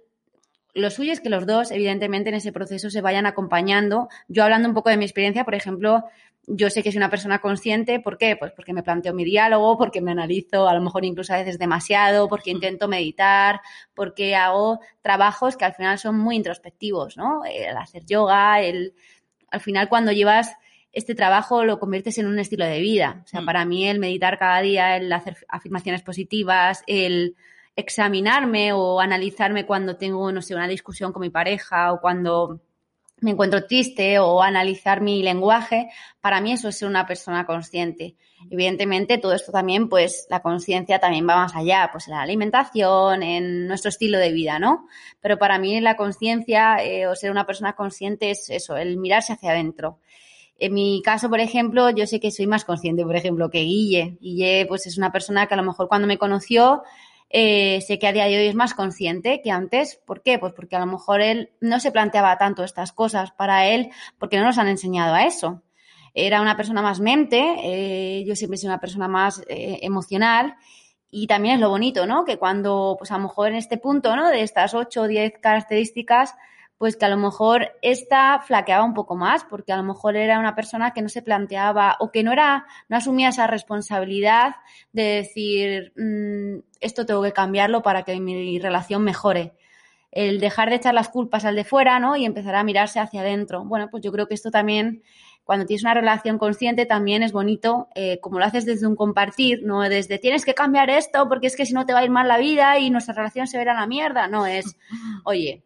lo suyo es que los dos, evidentemente, en ese proceso se vayan acompañando. Yo hablando un poco de mi experiencia, por ejemplo, yo sé que soy una persona consciente, ¿por qué? Pues porque me planteo mi diálogo, porque me analizo a lo mejor incluso a veces demasiado, porque intento meditar, porque hago trabajos que al final son muy introspectivos, ¿no? El hacer yoga, el al final cuando llevas este trabajo lo conviertes en un estilo de vida. O sea, Mm. para mí el meditar cada día, el hacer afirmaciones positivas, el examinarme o analizarme cuando tengo, no sé, una discusión con mi pareja o cuando me encuentro triste o analizar mi lenguaje, para mí eso es ser una persona consciente. Evidentemente, todo esto también, pues la conciencia también va más allá, pues en la alimentación, en nuestro estilo de vida, ¿no? Pero para mí la conciencia eh, o ser una persona consciente es eso, el mirarse hacia adentro. En mi caso, por ejemplo, yo sé que soy más consciente, por ejemplo, que Guille. Guille, pues es una persona que a lo mejor cuando me conoció, eh, sé que a día de hoy es más consciente que antes. ¿Por qué? Pues porque a lo mejor él no se planteaba tanto estas cosas para él, porque no nos han enseñado a eso. Era una persona más mente, eh, yo siempre sido una persona más eh, emocional. Y también es lo bonito, ¿no? Que cuando, pues a lo mejor en este punto, ¿no? De estas ocho o diez características, pues que a lo mejor esta flaqueaba un poco más, porque a lo mejor era una persona que no se planteaba o que no era, no asumía esa responsabilidad de decir mmm, esto tengo que cambiarlo para que mi relación mejore. El dejar de echar las culpas al de fuera, ¿no? Y empezar a mirarse hacia adentro. Bueno, pues yo creo que esto también, cuando tienes una relación consciente, también es bonito, eh, como lo haces desde un compartir, no desde tienes que cambiar esto porque es que si no te va a ir mal la vida y nuestra relación se verá a la mierda. No, es, oye,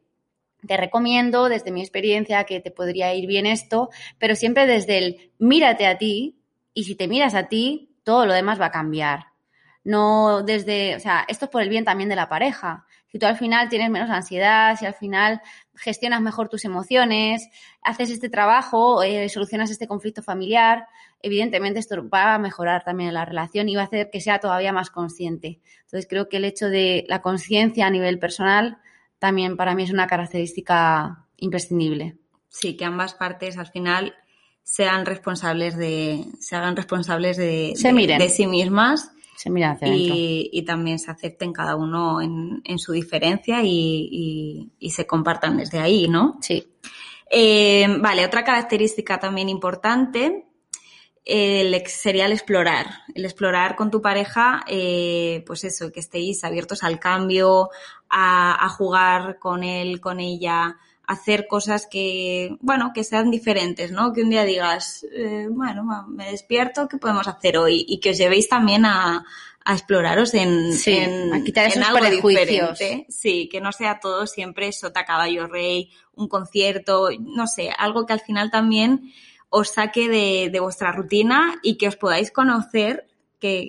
te recomiendo desde mi experiencia que te podría ir bien esto, pero siempre desde el mírate a ti y si te miras a ti, todo lo demás va a cambiar. No desde, o sea, esto es por el bien también de la pareja. Si tú al final tienes menos ansiedad, si al final gestionas mejor tus emociones, haces este trabajo, eh, solucionas este conflicto familiar, evidentemente esto va a mejorar también la relación y va a hacer que sea todavía más consciente. Entonces creo que el hecho de la conciencia a nivel personal también para mí es una característica imprescindible. Sí, que ambas partes al final sean responsables de, se hagan responsables de, de, sí mismas se miran y, y, también se acepten cada uno en, en su diferencia y, y, se compartan desde ahí, ¿no? Sí. Eh, vale, otra característica también importante el, sería el explorar. El explorar con tu pareja, eh, pues eso, que estéis abiertos al cambio, a, a jugar con él, con ella, hacer cosas que, bueno, que sean diferentes, ¿no? Que un día digas, eh, bueno, me despierto, ¿qué podemos hacer hoy? Y que os llevéis también a, a exploraros en, en, algo diferente. Sí, que no sea todo siempre sota caballo rey, un concierto, no sé, algo que al final también os saque de, de vuestra rutina y que os podáis conocer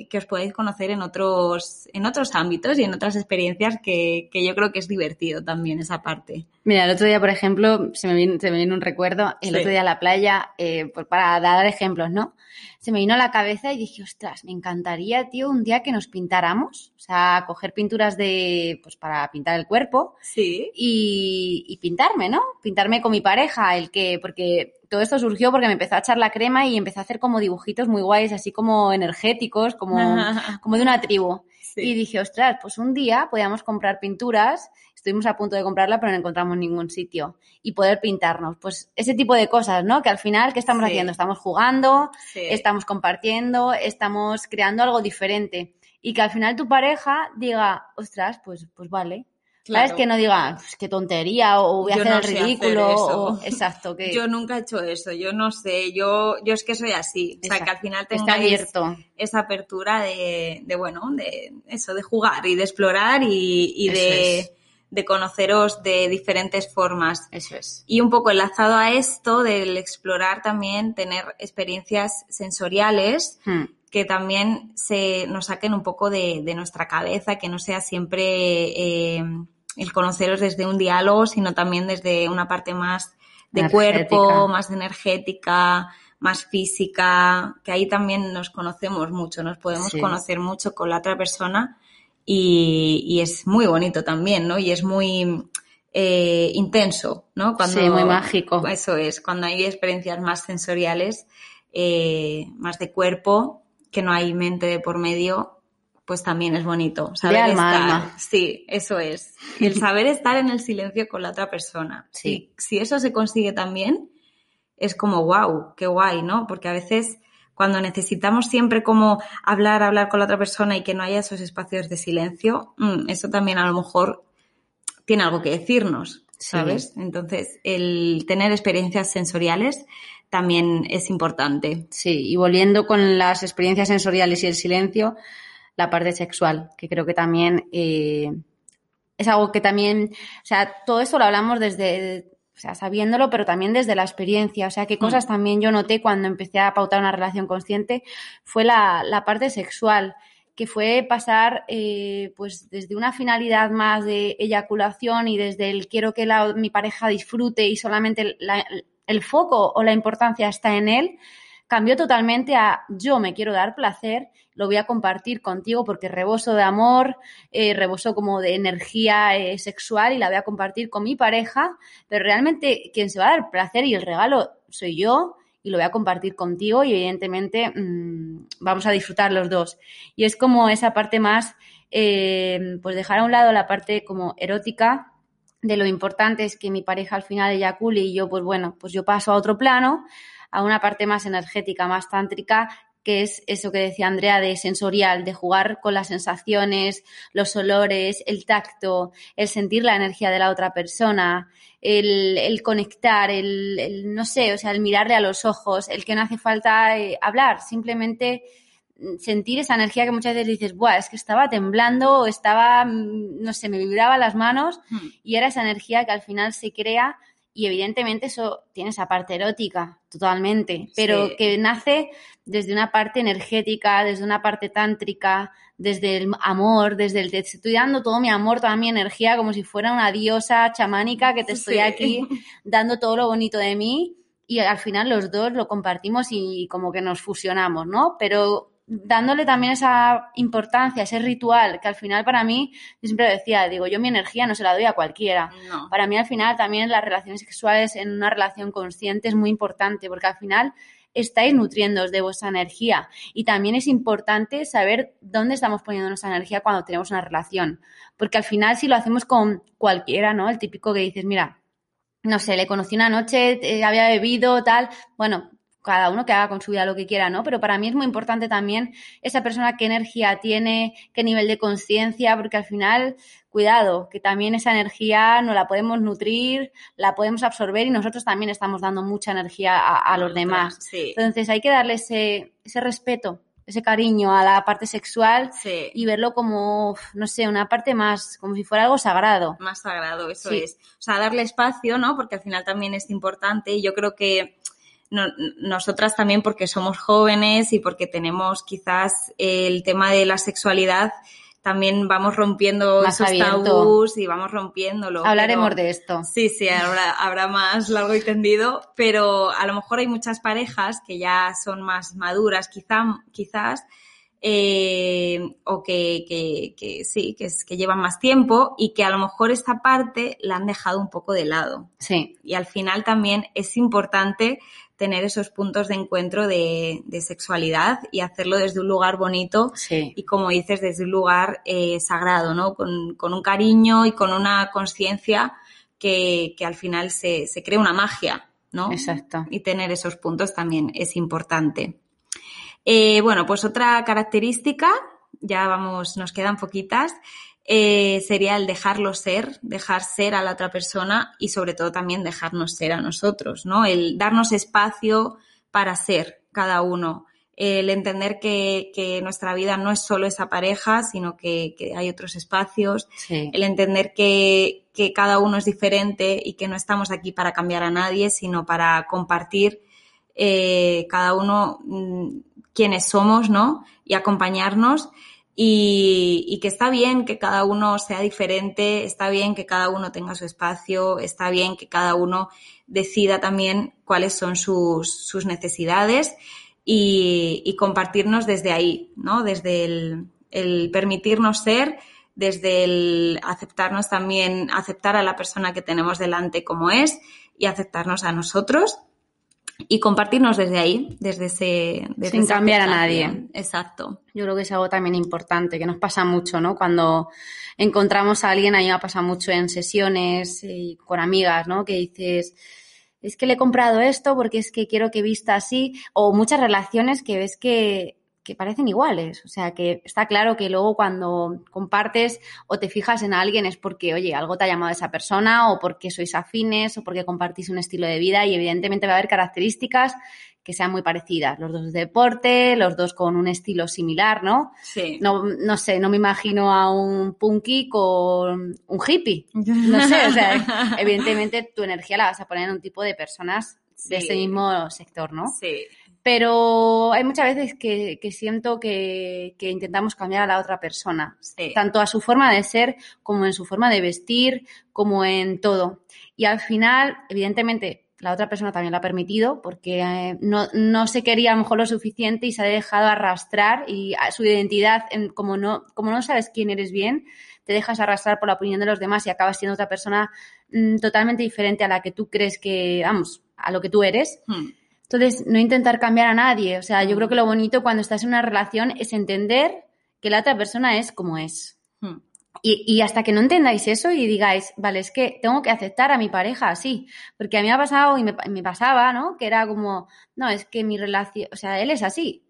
que, os podáis conocer en otros, en otros ámbitos y en otras experiencias que, yo creo que es divertido también esa parte. Mira, el otro día, por ejemplo, se me viene, se me viene un recuerdo, el otro día a la playa, eh, pues para dar ejemplos, ¿no? Se me vino a la cabeza y dije, ostras, me encantaría, tío, un día que nos pintáramos, o sea, coger pinturas de, pues para pintar el cuerpo. Sí. Y, y pintarme, ¿no? Pintarme con mi pareja, el que, porque todo esto surgió porque me empezó a echar la crema y empecé a hacer como dibujitos muy guays, así como energéticos, como, como de una tribu. Y dije, ostras, pues un día podíamos comprar pinturas, estuvimos a punto de comprarla, pero no encontramos ningún sitio, y poder pintarnos. Pues ese tipo de cosas, ¿no? Que al final, ¿qué estamos haciendo? Estamos jugando, estamos compartiendo, estamos creando algo diferente. Y que al final tu pareja diga, ostras, pues, pues vale, ¿Sabes? Que no diga, pues, qué tontería o voy a hacer el ridículo. o, exacto. Que... Yo nunca he hecho eso, yo no sé, yo, yo es que soy así. O sea, que al final tengo esa apertura de, de, bueno, de eso, de jugar y de explorar y, y de, de conoceros de diferentes formas. Eso es. Y un poco enlazado a esto del explorar también, tener experiencias sensoriales. Hmm. que también se nos saquen un poco de, de nuestra cabeza, que no sea siempre eh, el conoceros desde un diálogo, sino también desde una parte más de cuerpo, más energética, más física, que ahí también nos conocemos mucho, nos podemos conocer mucho con la otra persona y, es muy bonito también, ¿no? Y es muy eh, intenso, ¿no? Cuando, sí, muy mágico. Eso es, cuando hay experiencias más sensoriales, eh, más de cuerpo, que no hay mente de por medio, pues también es bonito. Saber estar. Sí, eso es. El saber estar en el silencio con la otra persona. Sí. si eso se consigue también, es como wow, qué guay, ¿no? Porque a veces cuando necesitamos siempre como hablar, hablar con la otra persona y que no haya esos espacios de silencio, mm, eso también a lo mejor tiene algo que decirnos, ¿sabes? Entonces, el tener experiencias sensoriales también es importante. Sí, y volviendo con las experiencias sensoriales y el silencio, la parte sexual, que creo que también eh, es algo que también, o sea, todo esto lo hablamos desde, o sea, sabiéndolo, pero también desde la experiencia. O sea, qué cosas mm. también yo noté cuando empecé a pautar una relación consciente fue la, la parte sexual que fue pasar eh, pues desde una finalidad más de eyaculación y desde el quiero que la, mi pareja disfrute y solamente el foco o la importancia está en él, cambió totalmente a yo me quiero dar placer, lo voy a compartir contigo porque reboso de amor, eh, reboso como de energía eh, sexual y la voy a compartir con mi pareja, pero realmente quien se va a dar placer y el regalo soy yo y lo voy a compartir contigo y evidentemente mmm, vamos a disfrutar los dos. Y es como esa parte más, eh, pues dejar a un lado la parte como erótica de lo importante es que mi pareja al final eyacule y yo, pues bueno, pues yo paso a otro plano, a una parte más energética, más tántrica, que es eso que decía Andrea de sensorial, de jugar con las sensaciones, los olores, el tacto, el sentir la energía de la otra persona, el, conectar, el, no sé, o sea, el mirarle a los ojos, el que no hace falta eh, hablar, simplemente sentir esa energía que muchas veces dices, Buah, es que estaba temblando o estaba, mm, no sé, me vibraba las manos hmm. y era esa energía que al final se crea y evidentemente eso tiene esa parte erótica, totalmente, pero que nace desde una parte energética, desde una parte tántrica, desde el amor, desde el te estoy dando todo mi amor, toda mi energía, como si fuera una diosa chamánica que te estoy aquí dando todo lo bonito de mí y al final los dos lo compartimos y como que nos fusionamos, ¿no? Pero dándole también esa importancia, ese ritual, que al final para mí, yo siempre decía, digo, yo mi energía no se la doy a cualquiera. Para mí al final también las relaciones sexuales en una relación consciente es muy importante, porque al final estáis nutriendo de vuestra energía. Y también es importante saber dónde estamos poniendo nuestra energía cuando tenemos una relación. Porque al final, si lo hacemos con cualquiera, ¿no? El típico que dices, mira, no sé, le conocí una noche, eh, había bebido, tal. Bueno, cada uno que haga con su vida lo que quiera, ¿no? Pero para mí es muy importante también esa persona qué energía tiene, qué nivel de conciencia, porque al final, cuidado, que también esa energía no la podemos nutrir, la podemos absorber y nosotros también estamos dando mucha energía a, los demás. Entonces hay que darle ese, ese respeto ese cariño a la parte sexual y verlo como, no sé, una parte más, como si fuera algo sagrado. Más sagrado, eso es. O sea, darle espacio, ¿no? Porque al final también es importante y yo creo que nosotras también porque somos jóvenes y porque tenemos quizás el tema de la sexualidad también vamos rompiendo esos tabús y vamos rompiéndolo. Hablaremos de esto. Sí, sí, habrá, habrá más largo y tendido, pero a lo mejor hay muchas parejas que ya son más maduras, quizá, quizás, eh, o que, que, que sí, que, que, llevan más tiempo y que a lo mejor esta parte la han dejado un poco de lado. Sí. Y al final también es importante tener esos puntos de encuentro de, sexualidad y hacerlo desde un lugar bonito y como dices, desde un lugar eh, sagrado, ¿no? Con, un cariño y con una conciencia que, al final se, se crea una magia, ¿no? Exacto. Y tener esos puntos también es importante. Eh, bueno, pues otra característica, ya vamos, nos quedan poquitas, eh, sería el dejarlo ser, dejar ser a la otra persona y sobre todo también dejarnos ser a nosotros, ¿no? El darnos espacio para ser cada uno, el entender que, que nuestra vida no es solo esa pareja, sino que, que hay otros espacios, el entender que, que cada uno es diferente y que no estamos aquí para cambiar a nadie, sino para compartir eh, cada uno mm, quienes somos, ¿no? Y acompañarnos y, que está bien que cada uno sea diferente, está bien que cada uno tenga su espacio, está bien que cada uno decida también cuáles son sus, sus necesidades y, y, compartirnos desde ahí, ¿no? Desde el, el permitirnos ser, desde el aceptarnos también, aceptar a la persona que tenemos delante como es y aceptarnos a nosotros y compartirnos desde ahí, desde ese... Sin cambiar a nadie. Exacto. Yo creo que es algo también importante, que nos pasa mucho, ¿no? Cuando encontramos a alguien, a mí me pasa mucho en sesiones y con amigas, ¿no? Que dices, es que le he comprado esto porque es que quiero que vista así, o muchas relaciones que ves que que parecen iguales. O sea, que está claro que luego cuando compartes o te fijas en alguien es porque, oye, algo te ha llamado a esa persona o porque sois afines o porque compartís un estilo de vida y evidentemente va a haber características que sean muy parecidas. Los dos de deporte, los dos con un estilo similar, ¿no? Sí. No, no sé, no me imagino a un punky con un hippie. No sé, o sea, evidentemente tu energía la vas a poner en un tipo de personas de ese mismo sector, ¿no? Sí. Pero hay muchas veces que, siento que, intentamos cambiar a la otra persona, tanto a su forma de ser como en su forma de vestir, como en todo. Y al final, evidentemente, la otra persona también lo ha permitido porque eh, no, se quería a lo mejor lo suficiente y se ha dejado arrastrar y su identidad, como, no, como no sabes quién eres bien, te dejas arrastrar por la opinión de los demás y acabas siendo otra persona mm, totalmente diferente a la que tú crees que, vamos, a lo que tú eres. Hmm. Entonces, no intentar cambiar a nadie. O sea, yo creo que lo bonito cuando estás en una relación es entender que la otra persona es como es. Hmm. Y, hasta que no entendáis eso y digáis, vale, es que tengo que aceptar a mi pareja así. Porque a mí me ha pasado y me, pasaba, ¿no? Que era como, no, es que mi relación, o sea, él es así.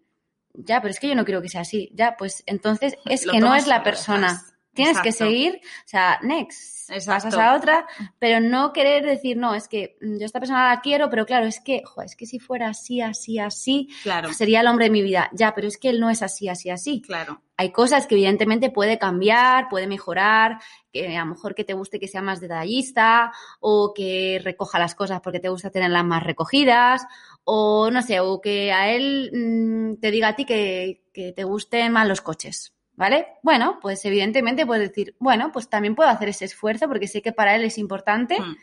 Ya, pero es que yo no quiero que sea así. Ya, pues entonces es que no es la persona. Tienes que seguir, o sea, next, pasas a otra, pero no querer decir, no, es que yo esta persona la quiero, pero claro, es que, jo, es que si fuera así, así, así, claro. sería el hombre de mi vida. Ya, pero es que él no es así, así, así. Claro. Hay cosas que evidentemente puede cambiar, puede mejorar, que a lo mejor que te guste que sea más detallista o que recoja las cosas porque te gusta tenerlas más recogidas o no sé, o que a él mm, te diga a ti que, que te gusten más los coches. ¿Vale? Bueno, pues evidentemente puedes decir, bueno, pues también puedo hacer ese esfuerzo porque sé que para él es importante, Mm.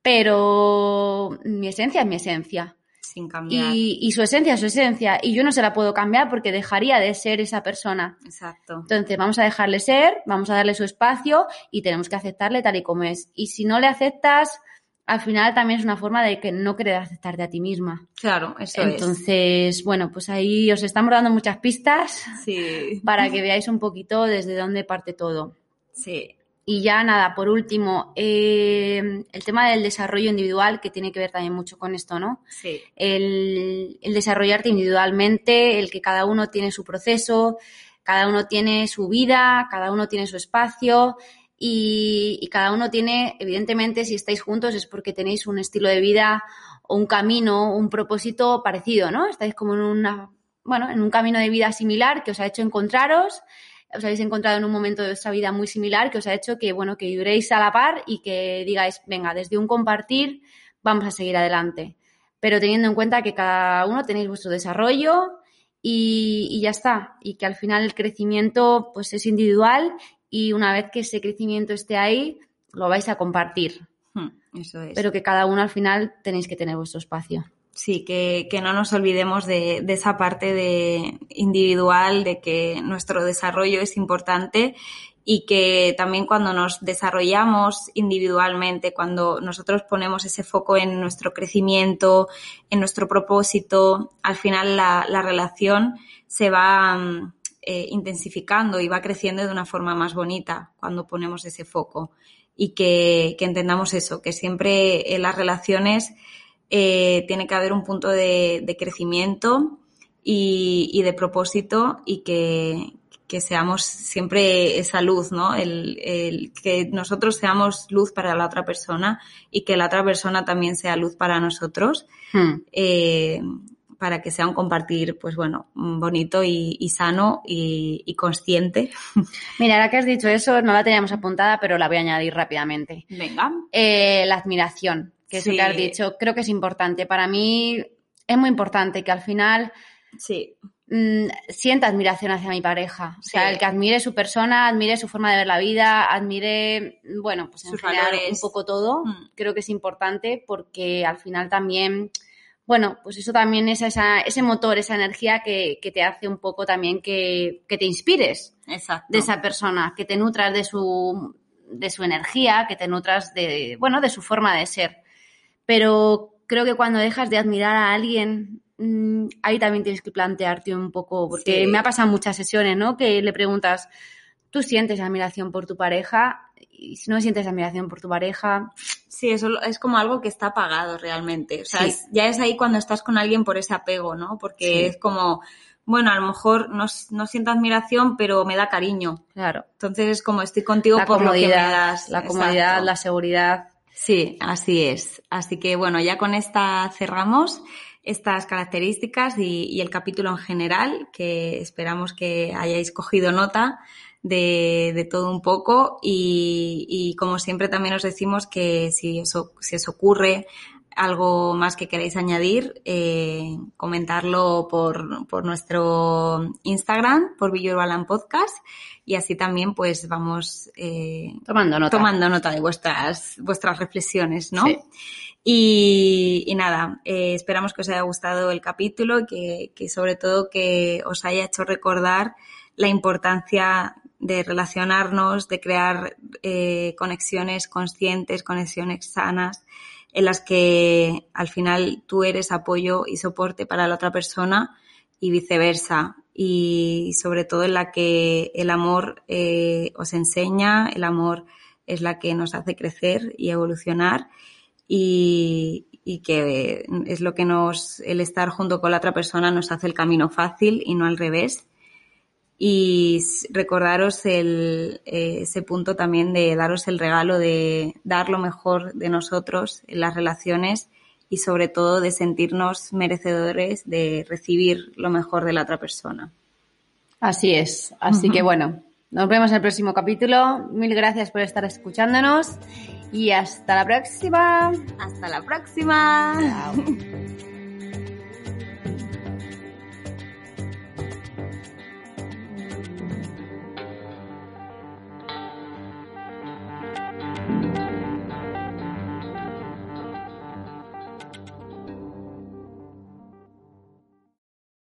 pero mi esencia es mi esencia. Sin cambiar. Y, y su esencia es su esencia. Y yo no se la puedo cambiar porque dejaría de ser esa persona. Exacto. Entonces vamos a dejarle ser, vamos a darle su espacio y tenemos que aceptarle tal y como es. Y si no le aceptas, al final también es una forma de que no querer aceptarte a ti misma. Claro, eso es. Entonces, bueno, pues ahí os estamos dando muchas pistas Sí. para que veáis un poquito desde dónde parte todo. Sí. Y ya nada, por último, eh, el tema del desarrollo individual, que tiene que ver también mucho con esto, ¿no? Sí. El, el desarrollarte individualmente, el que cada uno tiene su proceso, cada uno tiene su vida, cada uno tiene su espacio y, cada uno tiene, evidentemente, si estáis juntos es porque tenéis un estilo de vida o un camino, un propósito parecido, ¿no? Estáis como en una, bueno, en un camino de vida similar que os ha hecho encontraros os habéis encontrado en un momento de vuestra vida muy similar que os ha hecho que, bueno, que vibréis a la par y que digáis, venga, desde un compartir vamos a seguir adelante. Pero teniendo en cuenta que cada uno tenéis vuestro desarrollo y, y ya está. Y que al final el crecimiento pues es individual y una vez que ese crecimiento esté ahí, lo vais a compartir. Hmm, Eso es. Pero que cada uno al final tenéis que tener vuestro espacio. Sí, que, que no nos olvidemos de, de esa parte de individual, de que nuestro desarrollo es importante y que también cuando nos desarrollamos individualmente, cuando nosotros ponemos ese foco en nuestro crecimiento, en nuestro propósito, al final la, la relación se va mm, eh, intensificando y va creciendo de una forma más bonita cuando ponemos ese foco. Y que, que entendamos eso, que siempre en las relaciones eh, tiene que haber un punto de, de crecimiento y, y, de propósito y que, que, seamos siempre esa luz, ¿no? El, el, que nosotros seamos luz para la otra persona y que la otra persona también sea luz para nosotros. Hmm. Eh, para que sea un compartir, pues bueno, bonito y, y sano y, y, consciente. Mira, ahora que has dicho eso, no la teníamos apuntada, pero la voy a añadir rápidamente. Venga. Eh, la admiración que es sí. lo que has dicho, creo que es importante. Para mí es muy importante que al final sí. mmm, sienta admiración hacia mi pareja. O sea, el que admire su persona, admire su forma de ver la vida, admire, bueno, pues en Sus general valores. un poco todo. Mm. Creo que es importante porque al final también, bueno, pues eso también es esa, ese motor, esa energía que, que te hace un poco también que, que te inspires Exacto. de esa persona, que te nutras de su, de su energía, que te nutras de, bueno, de su forma de ser pero creo que cuando dejas de admirar a alguien, mmm, ahí también tienes que plantearte un poco, porque sí. me ha pasado muchas sesiones, ¿no? Que le preguntas, ¿tú sientes admiración por tu pareja? Y si no sientes admiración por tu pareja... Sí, eso es como algo que está apagado realmente. O sea, sí. es, ya es ahí cuando estás con alguien por ese apego, ¿no? Porque sí. es como, bueno, a lo mejor no, no, siento admiración, pero me da cariño. Claro. Entonces es como estoy contigo la por comodidad, lo que me das. La comodidad, Exacto. la seguridad. Sí, así es. Así que bueno, ya con esta cerramos estas características y, y, el capítulo en general, que esperamos que hayáis cogido nota de, de todo un poco y, y, como siempre también os decimos que si os, si os ocurre algo más que queráis añadir, eh, comentarlo por, por, nuestro Instagram, por Villurbalan Podcast, y así también pues vamos eh, tomando, nota. tomando nota de vuestras, vuestras reflexiones, ¿no? Sí. Y, y, nada, eh, esperamos que os haya gustado el capítulo y que, que sobre todo que os haya hecho recordar la importancia de relacionarnos, de crear eh, conexiones conscientes, conexiones sanas, en las que al final tú eres apoyo y soporte para la otra persona y viceversa. Y sobre todo en la que el amor eh, os enseña, el amor es la que nos hace crecer y evolucionar y, y, que es lo que nos, el estar junto con la otra persona nos hace el camino fácil y no al revés. Y recordaros el, eh, ese punto también de daros el regalo de dar lo mejor de nosotros en las relaciones y sobre todo de sentirnos merecedores de recibir lo mejor de la otra persona. Así es. Así que bueno, nos vemos en el próximo capítulo. Mil gracias por estar escuchándonos y hasta la próxima. Hasta la próxima. Chao.